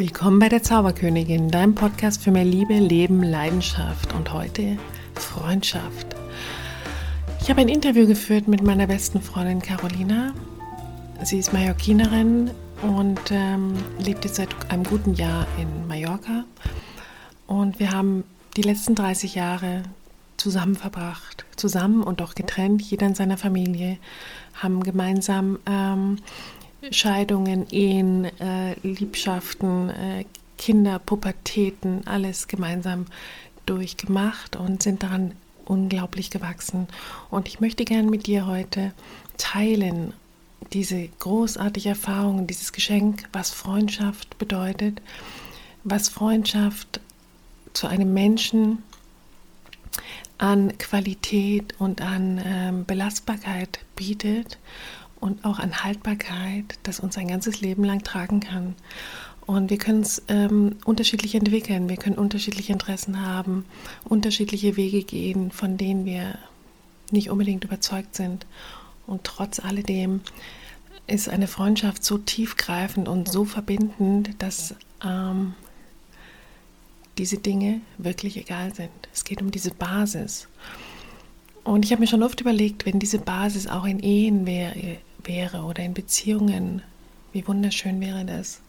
Willkommen bei der Zauberkönigin, deinem Podcast für mehr Liebe, Leben, Leidenschaft und heute Freundschaft. Ich habe ein Interview geführt mit meiner besten Freundin Carolina. Sie ist Mallorquinerin und ähm, lebt jetzt seit einem guten Jahr in Mallorca. Und wir haben die letzten 30 Jahre zusammen verbracht, zusammen und auch getrennt, jeder in seiner Familie, haben gemeinsam ähm, Scheidungen, Ehen, äh, Liebschaften, äh, Kinder, Pubertäten, alles gemeinsam durchgemacht und sind daran unglaublich gewachsen. Und ich möchte gerne mit dir heute teilen diese großartige Erfahrung, dieses Geschenk, was Freundschaft bedeutet, was Freundschaft zu einem Menschen an Qualität und an ähm, Belastbarkeit bietet und auch an Haltbarkeit, das uns ein ganzes Leben lang tragen kann. Und wir können es ähm, unterschiedlich entwickeln, wir können unterschiedliche Interessen haben, unterschiedliche Wege gehen, von denen wir nicht unbedingt überzeugt sind. Und trotz alledem ist eine Freundschaft so tiefgreifend und so verbindend, dass ähm, diese Dinge wirklich egal sind. Es geht um diese Basis. Und ich habe mir schon oft überlegt, wenn diese Basis auch in Ehen wäre, wäre oder in Beziehungen, wie wunderschön wäre das.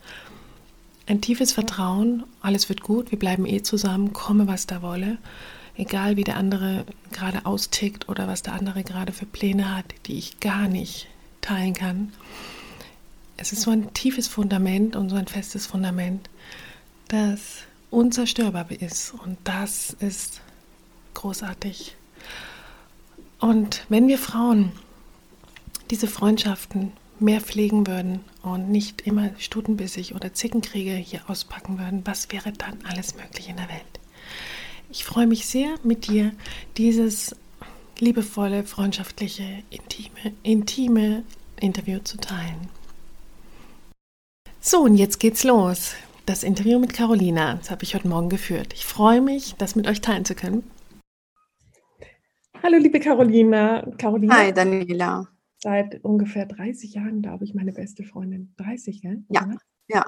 Ein tiefes Vertrauen, alles wird gut, wir bleiben eh zusammen, komme was da wolle. Egal wie der andere gerade austickt oder was der andere gerade für Pläne hat, die ich gar nicht teilen kann. Es ist so ein tiefes Fundament und so ein festes Fundament, das unzerstörbar ist. Und das ist großartig. Und wenn wir Frauen diese Freundschaften mehr pflegen würden und nicht immer stutenbissig oder Zickenkriege hier auspacken würden, was wäre dann alles möglich in der Welt? Ich freue mich sehr, mit dir dieses liebevolle, freundschaftliche, intime, intime Interview zu teilen. So, und jetzt geht's los. Das Interview mit Carolina, das habe ich heute Morgen geführt. Ich freue mich, das mit euch teilen zu können. Hallo, liebe Carolina. Carolina. Hi, Daniela seit ungefähr 30 Jahren, glaube ich, meine beste Freundin. 30, gell? Ja, ja.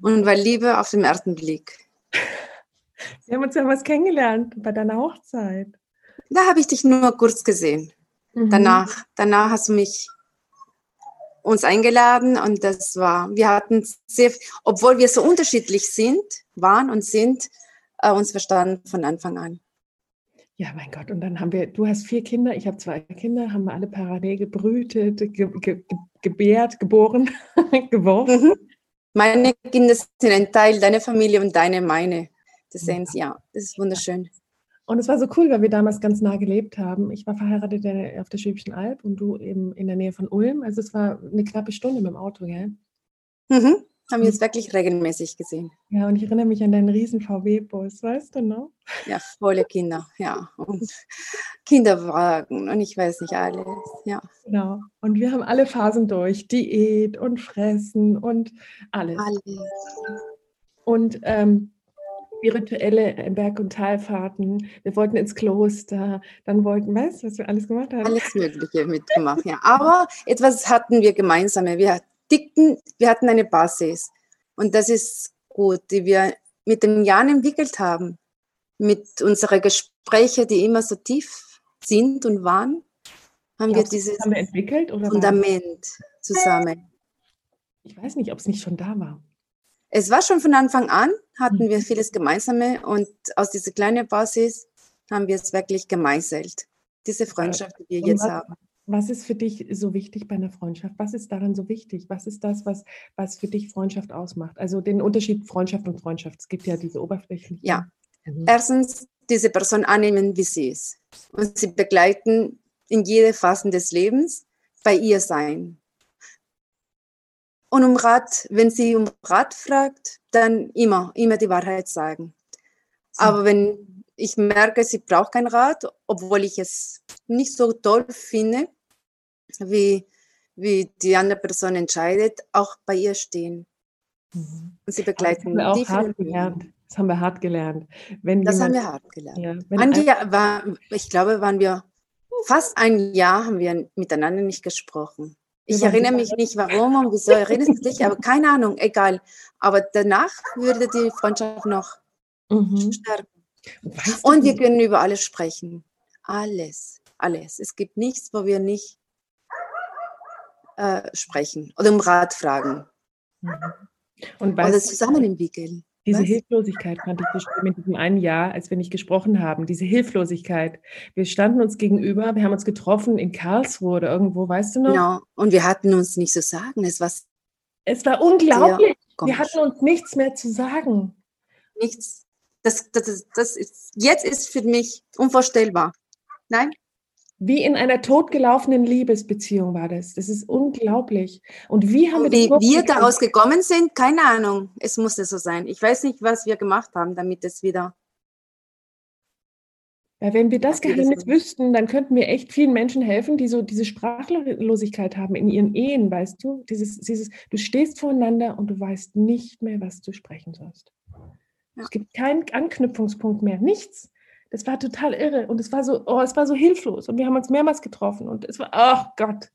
Und war Liebe auf den ersten Blick. Wir haben uns ja was kennengelernt bei deiner Hochzeit. Da habe ich dich nur kurz gesehen. Mhm. Danach, danach hast du mich uns eingeladen und das war, wir hatten sehr, obwohl wir so unterschiedlich sind, waren und sind, äh, uns verstanden von Anfang an. Ja, mein Gott, und dann haben wir, du hast vier Kinder, ich habe zwei Kinder, haben wir alle parallel gebrütet, ge, ge, gebärt, geboren, geworfen. Mhm. Meine Kinder sind ein Teil deiner Familie und deine meine. Das sehen Sie, ja, das ist wunderschön. Und es war so cool, weil wir damals ganz nah gelebt haben. Ich war verheiratet auf der Schwäbischen Alb und du eben in der Nähe von Ulm. Also es war eine knappe Stunde mit dem Auto, gell? Mhm haben wir jetzt wirklich regelmäßig gesehen. Ja, und ich erinnere mich an deinen riesen VW-Bus, weißt du noch? Ja, volle Kinder, ja. Und Kinderwagen und ich weiß nicht alles, ja. Genau. Und wir haben alle Phasen durch, Diät und Fressen und alles. Alles. Und ähm, spirituelle Berg- und Talfahrten. Wir wollten ins Kloster, dann wollten, weißt du, was wir alles gemacht haben? Alles Mögliche mitgemacht, ja. Aber etwas hatten wir gemeinsame. Wir dickten, wir hatten eine Basis. Und das ist gut, die wir mit den Jahren entwickelt haben. Mit unseren Gesprächen, die immer so tief sind und waren, haben Glaubst wir dieses haben wir entwickelt, Fundament zusammen. Ich weiß nicht, ob es nicht schon da war. Es war schon von Anfang an, hatten wir mhm. vieles Gemeinsame und aus dieser kleinen Basis haben wir es wirklich gemeißelt. Diese Freundschaft, die wir jetzt haben. Was ist für dich so wichtig bei einer Freundschaft? Was ist daran so wichtig? Was ist das, was, was für dich Freundschaft ausmacht? Also den Unterschied Freundschaft und Freundschaft. Es gibt ja diese oberflächlichen. Ja. Mhm. Erstens, diese Person annehmen, wie sie ist. Und sie begleiten in jede Phase des Lebens, bei ihr sein. Und um Rat, wenn sie um Rat fragt, dann immer, immer die Wahrheit sagen. Aber wenn ich merke, sie braucht keinen Rat, obwohl ich es nicht so toll finde, wie, wie die andere Person entscheidet, auch bei ihr stehen. Mhm. Und sie begleiten. Das haben wir auch hart gelernt. Das haben wir hart gelernt. Wenn das jemand, haben wir hart gelernt. Ja, Andi war, ich glaube, waren wir fast ein Jahr haben wir miteinander nicht gesprochen. Ich erinnere mich nicht, warum und wieso erinnerst du dich, aber keine Ahnung, egal. Aber danach würde die Freundschaft noch mhm. stärken. Weißt und wir können über alles sprechen. Alles, alles. Es gibt nichts, wo wir nicht äh, sprechen oder um Rat fragen. Mhm. Und oder zusammen entwickeln. Diese Was? Hilflosigkeit fand ich so schlimm in diesem einen Jahr, als wir nicht gesprochen haben. Diese Hilflosigkeit. Wir standen uns gegenüber, wir haben uns getroffen in Karlsruhe oder irgendwo, weißt du noch? Genau, und wir hatten uns nicht zu sagen. Es war, es war unglaublich. Wir hatten uns nichts mehr zu sagen. Nichts. Das, das, das ist, jetzt ist für mich unvorstellbar. Nein? Wie in einer totgelaufenen Liebesbeziehung war das. Das ist unglaublich. Und wie haben wir Wie wir daraus gekommen sind, keine Ahnung. Es musste so sein. Ich weiß nicht, was wir gemacht haben, damit es wieder. Weil wenn wir das Geheimnis wüssten, dann könnten wir echt vielen Menschen helfen, die so diese Sprachlosigkeit haben in ihren Ehen, weißt du? Dieses, dieses, du stehst voreinander und du weißt nicht mehr, was du sprechen sollst. Ja. Es gibt keinen Anknüpfungspunkt mehr, nichts. Das war total irre und es war so, oh, es war so hilflos und wir haben uns mehrmals getroffen und es war, oh Gott.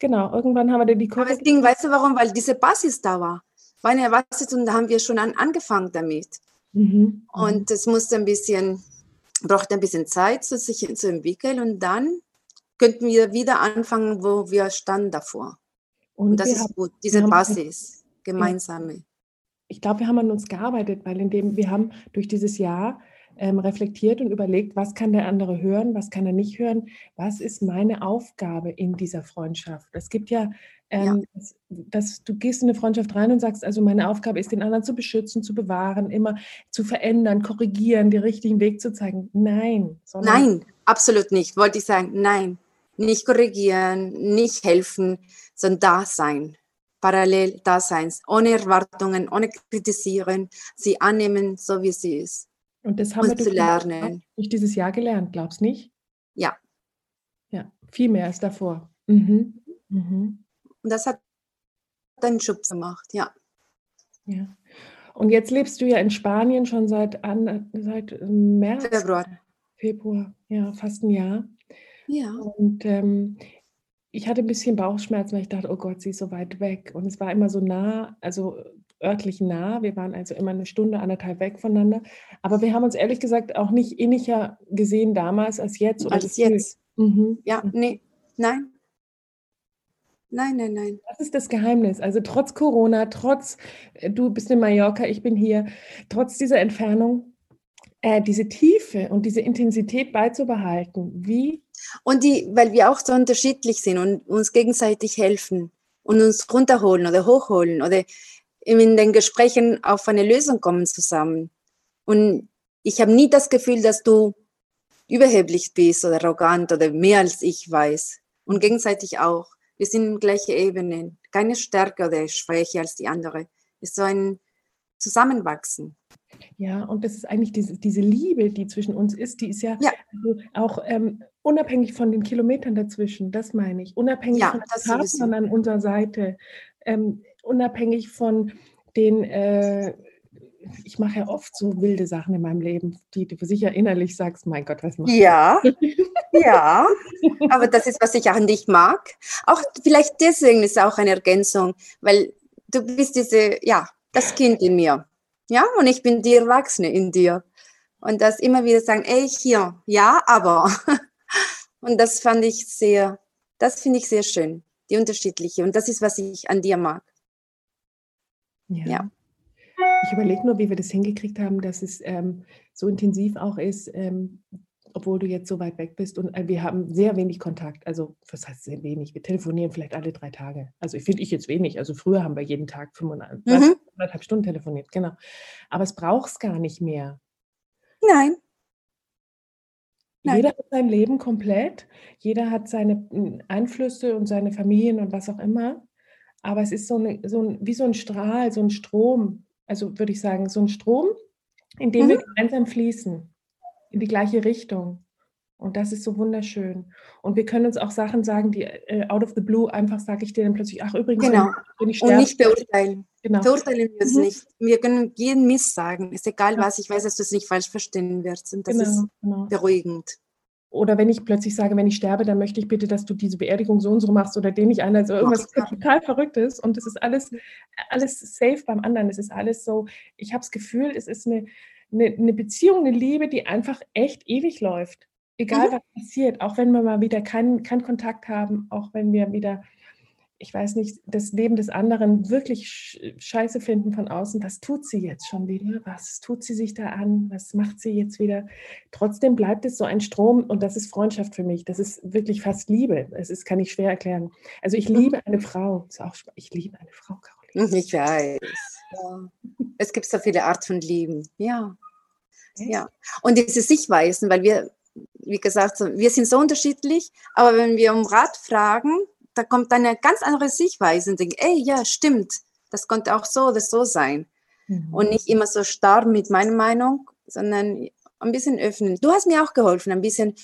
Genau, irgendwann haben wir dann die Kurve. Aber das Ding, weißt du warum? Weil diese Basis da war. War eine Basis und da haben wir schon an, angefangen damit. Mhm. Und es musste ein bisschen, braucht ein bisschen Zeit, so sich zu entwickeln und dann könnten wir wieder anfangen, wo wir standen davor. Und, und das ist haben, gut, diese Basis, gemeinsame. Ich glaube, wir haben an uns gearbeitet, weil indem wir haben durch dieses Jahr ähm, reflektiert und überlegt, was kann der andere hören, was kann er nicht hören, was ist meine Aufgabe in dieser Freundschaft. Es gibt ja, ähm, ja. Dass, dass, du gehst in eine Freundschaft rein und sagst, also meine Aufgabe ist, den anderen zu beschützen, zu bewahren, immer zu verändern, korrigieren, den richtigen Weg zu zeigen. Nein. Nein, absolut nicht. Wollte ich sagen, nein. Nicht korrigieren, nicht helfen, sondern da sein parallel da sein, ohne Erwartungen, ohne kritisieren, sie annehmen, so wie sie ist. Und das haben und wir durch, lernen. durch dieses Jahr gelernt, glaubst du nicht? Ja. Ja, viel mehr als davor. Mhm. Mhm. Und das hat deinen Schubs gemacht, ja. Ja. Und jetzt lebst du ja in Spanien schon seit, an, seit März. Februar. Februar, ja, fast ein Jahr. Ja. Und ähm, ich hatte ein bisschen Bauchschmerzen, weil ich dachte, oh Gott, sie ist so weit weg. Und es war immer so nah, also örtlich nah. Wir waren also immer eine Stunde, anderthalb weg voneinander. Aber wir haben uns ehrlich gesagt auch nicht inniger gesehen damals als jetzt. Oder als jetzt. Mhm. Ja, nee, nein. Nein, nein, nein. Das ist das Geheimnis. Also trotz Corona, trotz, äh, du bist in Mallorca, ich bin hier, trotz dieser Entfernung, äh, diese Tiefe und diese Intensität beizubehalten. Wie? Und die, weil wir auch so unterschiedlich sind und uns gegenseitig helfen und uns runterholen oder hochholen oder in den Gesprächen auf eine Lösung kommen zusammen. Und ich habe nie das Gefühl, dass du überheblich bist oder arrogant oder mehr als ich weiß. Und gegenseitig auch. Wir sind in gleiche Ebenen. Keine Stärke oder Schwäche als die andere. Es ist so ein Zusammenwachsen. Ja, und das ist eigentlich diese, diese Liebe, die zwischen uns ist, die ist ja, ja. Also auch ähm, unabhängig von den Kilometern dazwischen, das meine ich, unabhängig ja, von den Partnern an unserer Seite, ähm, unabhängig von den, äh, ich mache ja oft so wilde Sachen in meinem Leben, die du sicher innerlich sagst, mein Gott, was machst du? Ja, ja, aber das ist, was ich auch an dich mag. Auch vielleicht deswegen ist auch eine Ergänzung, weil du bist diese, ja, das Kind in mir. Ja, und ich bin die Erwachsene in dir. Und das immer wieder sagen, ey, hier, ja, aber. Und das fand ich sehr, das finde ich sehr schön, die unterschiedliche. Und das ist, was ich an dir mag. Ja. ja. Ich überlege nur, wie wir das hingekriegt haben, dass es ähm, so intensiv auch ist, ähm, obwohl du jetzt so weit weg bist. Und äh, wir haben sehr wenig Kontakt. Also, was heißt sehr wenig? Wir telefonieren vielleicht alle drei Tage. Also, ich finde ich jetzt wenig. Also, früher haben wir jeden Tag fünfeinhalb mhm. Stunden telefoniert. Genau. Aber es braucht es gar nicht mehr. Nein. Nein. Jeder hat sein Leben komplett. Jeder hat seine hm, Einflüsse und seine Familien und was auch immer. Aber es ist so, eine, so ein, wie so ein Strahl, so ein Strom. Also würde ich sagen, so ein Strom, in dem mhm. wir gemeinsam fließen, in die gleiche Richtung. Und das ist so wunderschön. Und wir können uns auch Sachen sagen, die äh, out of the blue einfach sage ich dir dann plötzlich, ach übrigens, genau. bin ich Und nicht beurteilen. Genau. Beurteilen wir es mhm. nicht. Wir können jeden Mist sagen. Ist egal ja. was, ich weiß, dass du es nicht falsch verstehen wirst. Und das genau, ist genau. beruhigend. Oder wenn ich plötzlich sage, wenn ich sterbe, dann möchte ich bitte, dass du diese Beerdigung so und so machst oder den ich ein, also irgendwas total Verrücktes und es ist alles, alles safe beim anderen. Es ist alles so, ich habe das Gefühl, es ist eine, eine, eine, Beziehung, eine Liebe, die einfach echt ewig läuft. Egal mhm. was passiert, auch wenn wir mal wieder keinen kein Kontakt haben, auch wenn wir wieder ich weiß nicht, das Leben des anderen wirklich scheiße finden von außen, was tut sie jetzt schon wieder? Was tut sie sich da an? Was macht sie jetzt wieder? Trotzdem bleibt es so ein Strom und das ist Freundschaft für mich. Das ist wirklich fast Liebe. Es ist, kann ich schwer erklären. Also ich liebe eine Frau. Auch, ich liebe eine Frau, Caroline. Ich weiß. Ja. Es gibt so viele Arten von Lieben. Ja. Ja. Und diese Sichtweisen, weil wir, wie gesagt, wir sind so unterschiedlich, aber wenn wir um Rat fragen, da kommt eine ganz andere Sichtweise und denkt, ey, ja, stimmt, das konnte auch so oder so sein. Mhm. Und nicht immer so starr mit meiner Meinung, sondern ein bisschen öffnen. Du hast mir auch geholfen, ein bisschen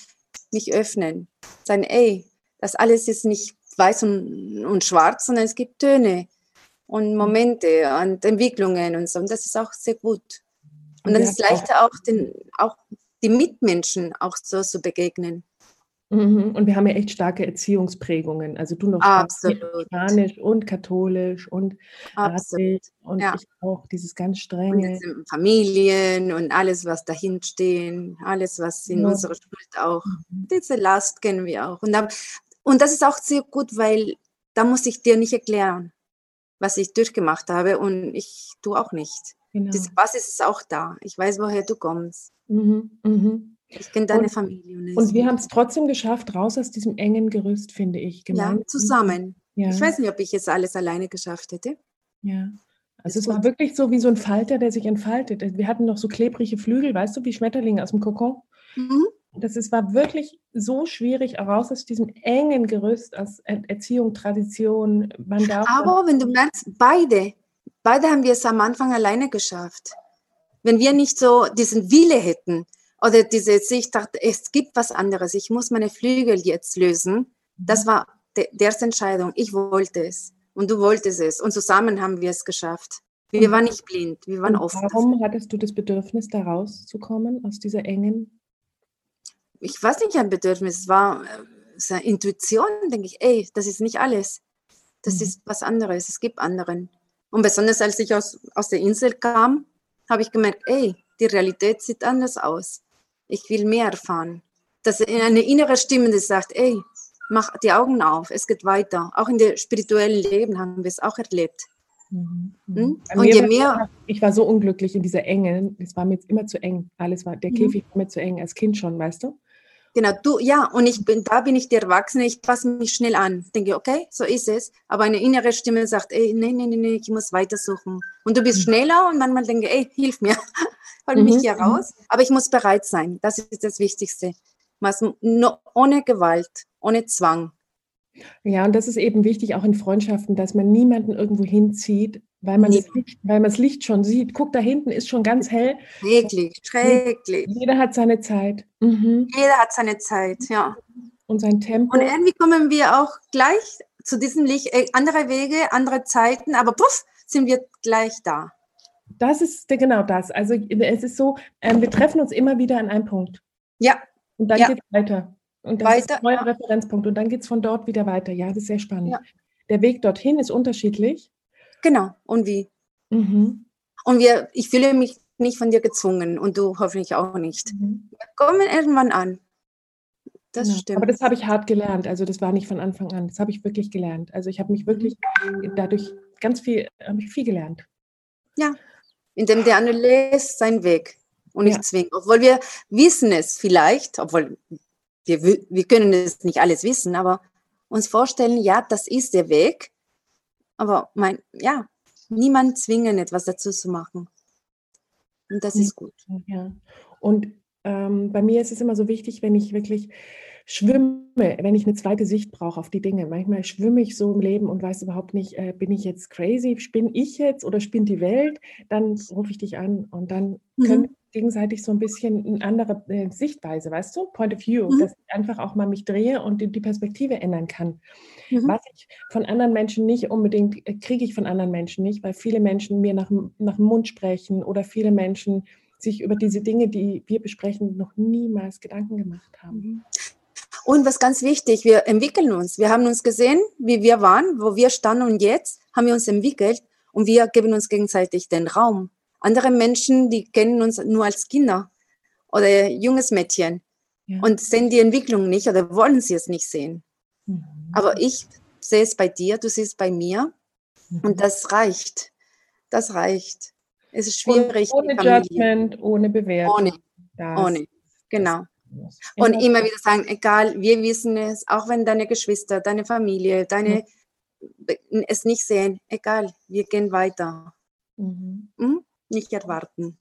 mich öffnen. Sagen, ey, das alles ist nicht weiß und, und schwarz, sondern es gibt Töne und Momente und Entwicklungen und so. Und das ist auch sehr gut. Und dann ja, ist es leichter auch, den, auch die Mitmenschen auch so zu begegnen. Mhm. Und wir haben ja echt starke Erziehungsprägungen. Also du noch Spanisch und katholisch und Absolut. und ja. ich auch dieses ganz strenge. Und Familien und alles, was dahin stehen, alles, was in ja. unserer Schuld auch, mhm. diese Last kennen wir auch. Und, da, und das ist auch sehr gut, weil da muss ich dir nicht erklären, was ich durchgemacht habe und ich du auch nicht. Genau. Diese Basis ist auch da. Ich weiß, woher du kommst. Mhm. Mhm. Ich kenne deine und, Familie. Und wir haben es trotzdem geschafft, raus aus diesem engen Gerüst, finde ich. Gemeinsam. Ja, zusammen. Ja. Ich weiß nicht, ob ich es alles alleine geschafft hätte. Ja. Also es war wirklich so wie so ein Falter, der sich entfaltet. Wir hatten noch so klebrige Flügel, weißt du, wie Schmetterlinge aus dem Kokon. Mhm. Das ist, war wirklich so schwierig, raus aus diesem engen Gerüst, aus Erziehung, Tradition. Man darf Aber wenn du merkst, beide, beide haben wir es am Anfang alleine geschafft. Wenn wir nicht so diesen Wille hätten, oder diese Sicht, dachte, es gibt was anderes, ich muss meine Flügel jetzt lösen. Das mhm. war die, erste Entscheidung. Ich wollte es und du wolltest es und zusammen haben wir es geschafft. Wir und waren nicht blind, wir waren offen. Warum dafür. hattest du das Bedürfnis, da rauszukommen aus dieser engen? Ich weiß nicht, ein Bedürfnis, es war äh, eine Intuition, denke ich, ey, das ist nicht alles. Das mhm. ist was anderes, es gibt anderen. Und besonders als ich aus, aus der Insel kam, habe ich gemerkt, ey, die Realität sieht anders aus ich will mehr erfahren. Dass eine innere Stimme, die sagt, ey, mach die Augen auf, es geht weiter. Auch in der spirituellen Leben haben wir es auch erlebt. Mhm. Hm? Und je mehr. Ich war so unglücklich in dieser Enge. Es war mir jetzt immer zu eng. Alles war, der mhm. Käfig war mir zu eng, als Kind schon, weißt du? Genau, du, ja, und ich bin, da bin ich der Erwachsene, ich passe mich schnell an. Denke, okay, so ist es. Aber eine innere Stimme sagt, ey, nee, nee, nee, nee, ich muss weitersuchen. Und du bist mhm. schneller und manchmal denke, ey, hilf mir hol mich mhm. hier mhm. raus. Aber ich muss bereit sein. Das ist das Wichtigste. ohne Gewalt, ohne Zwang. Ja, und das ist eben wichtig, auch in Freundschaften, dass man niemanden irgendwo hinzieht, weil man, das Licht, weil man das Licht schon sieht. Guck, da hinten ist schon ganz hell. Schrecklich, schrecklich. Jeder hat seine Zeit. Mhm. Jeder hat seine Zeit, ja. Und sein Tempo. Und irgendwie kommen wir auch gleich zu diesem Licht, äh, andere Wege, andere Zeiten, aber puff, sind wir gleich da. Das ist genau das. Also es ist so, ähm, wir treffen uns immer wieder an einem Punkt. Ja. Und dann ja. geht es weiter. Und dann weiter, ist ein neuer ja. Referenzpunkt. Und dann geht es von dort wieder weiter. Ja, das ist sehr spannend. Ja. Der Weg dorthin ist unterschiedlich. Genau. Und wie? Mhm. Und wir, ich fühle mich nicht von dir gezwungen und du hoffentlich auch nicht. Mhm. Wir kommen irgendwann an. Das genau. stimmt. Aber das habe ich hart gelernt. Also das war nicht von Anfang an. Das habe ich wirklich gelernt. Also ich habe mich wirklich dadurch ganz viel, habe ich viel gelernt. Ja indem der andere lässt seinen Weg und nicht ja. zwingt. Obwohl wir wissen es vielleicht, obwohl wir, wir können es nicht alles wissen, aber uns vorstellen, ja, das ist der Weg. Aber mein, ja, niemand zwingen, etwas dazu zu machen. Und das ist gut. Ja. Und ähm, bei mir ist es immer so wichtig, wenn ich wirklich schwimme, wenn ich eine zweite Sicht brauche auf die Dinge. Manchmal schwimme ich so im Leben und weiß überhaupt nicht, äh, bin ich jetzt crazy, spinne ich jetzt oder spinnt die Welt? Dann rufe ich dich an und dann mhm. können wir gegenseitig so ein bisschen eine andere äh, Sichtweise, weißt du, Point of View, mhm. dass ich einfach auch mal mich drehe und die, die Perspektive ändern kann. Mhm. Was ich von anderen Menschen nicht unbedingt, äh, kriege ich von anderen Menschen nicht, weil viele Menschen mir nach, nach dem Mund sprechen oder viele Menschen sich über diese Dinge, die wir besprechen, noch niemals Gedanken gemacht haben. Und was ganz wichtig, wir entwickeln uns. Wir haben uns gesehen, wie wir waren, wo wir standen und jetzt haben wir uns entwickelt und wir geben uns gegenseitig den Raum. Andere Menschen, die kennen uns nur als Kinder oder junges Mädchen ja. und sehen die Entwicklung nicht oder wollen sie es nicht sehen. Mhm. Aber ich sehe es bei dir, du siehst es bei mir mhm. und das reicht. Das reicht. Es ist schwierig. Und ohne Judgment, ohne Bewertung. Ohne. Das ohne. Genau. Und immer wieder sagen, egal, wir wissen es, auch wenn deine Geschwister, deine Familie, deine mhm. es nicht sehen, egal, wir gehen weiter. Mhm. Mhm? Nicht erwarten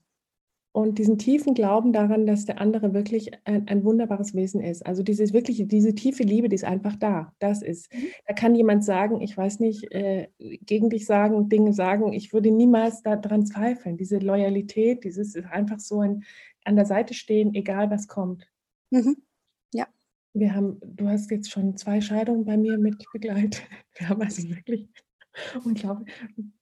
und diesen tiefen Glauben daran, dass der andere wirklich ein, ein, wunderbares Wesen ist. Also dieses wirklich, diese tiefe Liebe, die ist einfach da. Das ist. Mhm. Da kann jemand sagen, ich weiß nicht, äh, gegen dich sagen, Dinge sagen. Ich würde niemals daran zweifeln. Diese Loyalität, dieses ist einfach so ein an der Seite stehen, egal was kommt. Mhm. Ja. Wir haben, du hast jetzt schon zwei Scheidungen bei mir mit begleitet. Wir haben also wirklich unglaublich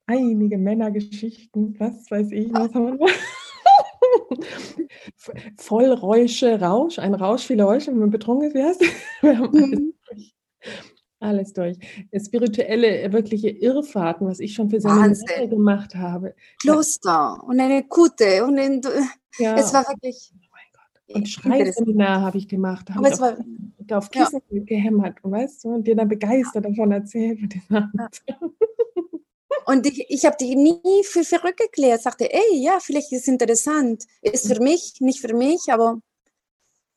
einige Männergeschichten, was weiß ich, was haben wir Vollräusche, Rausch, ein Rausch, viele Räusche, wenn man betrunken ist. Wir haben alles mhm. durch. Alles durch. Spirituelle, wirkliche Irrfahrten, was ich schon für Seminare gemacht habe. Kloster und eine Kutte und ein, ja. es war wirklich. Und Schreiseminar habe ich gemacht. Da habe ich auf, auf Kissen ja. gehämmert, weißt du, und dir dann begeistert davon erzählt. Ja. Und ich, ich habe die nie für verrückt erklärt. Sagte, ey, ja, vielleicht ist es interessant. Ist für mich, nicht für mich, aber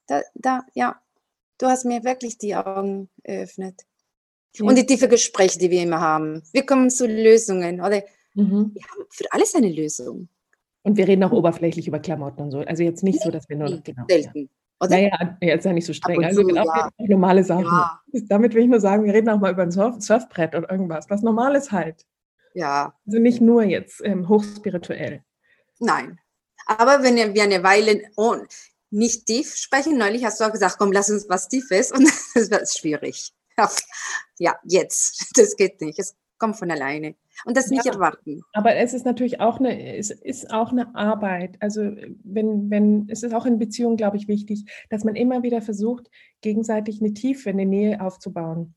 da, da, ja, du hast mir wirklich die Augen eröffnet. Ja. Und die tiefe Gespräche, die wir immer haben. Wir kommen zu Lösungen. Oder mhm. wir haben für alles eine Lösung. Und wir reden auch oberflächlich über Klamotten und so. Also jetzt nicht so, dass wir nur noch, genau. Selten. Oder? Naja, jetzt ja nicht so streng. Also genau, ja. normale Sachen. Ja. Damit will ich nur sagen, wir reden auch mal über ein Surf Surfbrett oder irgendwas, was normal ist halt. Ja. Also nicht nur jetzt ähm, hochspirituell. Nein. Aber wenn wir eine Weile oh, nicht tief sprechen, neulich hast du auch gesagt, komm, lass uns was Tiefes und das wird schwierig. Ja, jetzt. Das geht nicht. Es kommt von alleine. Und das nicht ja, erwarten. Aber es ist natürlich auch eine, es ist auch eine Arbeit. Also wenn, wenn, es ist auch in Beziehungen, glaube ich, wichtig, dass man immer wieder versucht, gegenseitig eine Tiefe, eine Nähe aufzubauen.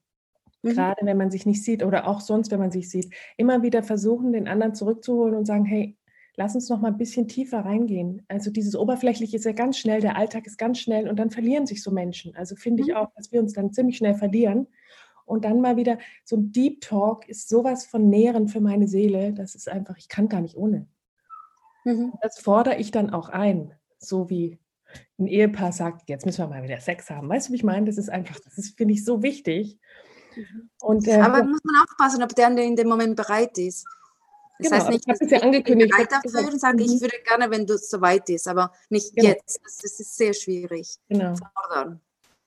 Mhm. Gerade wenn man sich nicht sieht oder auch sonst, wenn man sich sieht, immer wieder versuchen, den anderen zurückzuholen und sagen, hey, lass uns noch mal ein bisschen tiefer reingehen. Also dieses Oberflächliche ist ja ganz schnell, der Alltag ist ganz schnell und dann verlieren sich so Menschen. Also finde ich mhm. auch, dass wir uns dann ziemlich schnell verlieren. Und dann mal wieder so ein Deep Talk ist sowas von Nähren für meine Seele. Das ist einfach, ich kann gar nicht ohne. Mhm. Das fordere ich dann auch ein, so wie ein Ehepaar sagt, jetzt müssen wir mal wieder Sex haben. Weißt du, wie ich meine? Das ist einfach, das ist, finde ich, so wichtig. Und, äh, Aber muss man aufpassen, ob der in dem Moment bereit ist. Das genau, heißt nicht, dass ich ja angekündigt bereit dafür und sage, ich mhm. würde gerne, wenn du so weit ist, aber nicht genau. jetzt. Das, das, ist sehr schwierig. Genau. Fordern.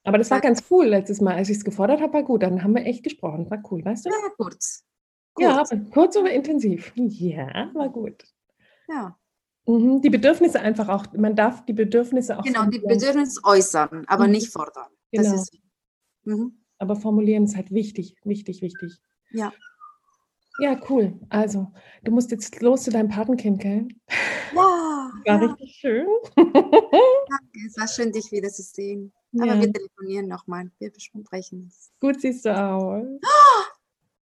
Aber das war ganz cool letztes Mal, als ich es gefordert habe, war gut. Dann haben wir echt gesprochen. War cool, weißt du? Ja, kurz. kurz. Ja, kurz, aber intensiv. Ja, war gut. Ja. Mhm, die Bedürfnisse einfach auch, man darf die Bedürfnisse auch. Genau, die Bedürfnisse äußern, aber mhm. nicht fordern. Genau. Das ist, mhm aber formulieren ist halt wichtig, wichtig, wichtig. Ja. Ja, cool. Also, du musst jetzt los zu deinem Patenkind, gell? Ja. War ja. richtig schön. Danke, es war schön, dich wieder zu sehen. Aber ja. wir telefonieren nochmal. Wir besprechen es. Gut siehst du aus.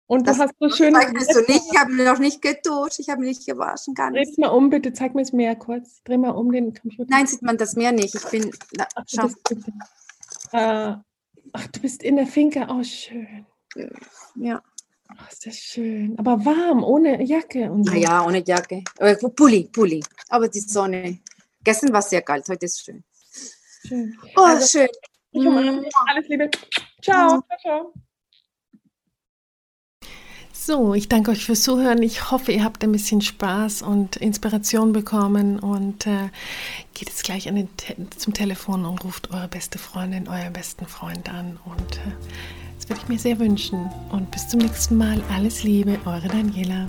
Und das du hast so schön. Zeigst du nicht, ich habe noch nicht geduscht, ich habe nicht gewaschen, gar nicht. Dreh mal um, bitte, zeig mir das Meer kurz. Dreh mal um den Computer. Nein, sieht man das Meer nicht. Ich bin. Na, schau. Ach, Ach, du bist in der Finke. Oh, schön. Ja. Ach, ist das schön. Aber warm, ohne Jacke und so. Ja, ohne Jacke. Aber Pulli, Pulli. Aber die Sonne. Gestern war es sehr kalt, heute ist es schön. Schön. Oh, also, schön. Ich Alles Liebe. Ciao. Ciao, ciao. So, ich danke euch fürs Zuhören. Ich hoffe, ihr habt ein bisschen Spaß und Inspiration bekommen und äh, geht jetzt gleich an den Te zum Telefon und ruft eure beste Freundin, euren besten Freund an. Und äh, das würde ich mir sehr wünschen. Und bis zum nächsten Mal. Alles Liebe, eure Daniela.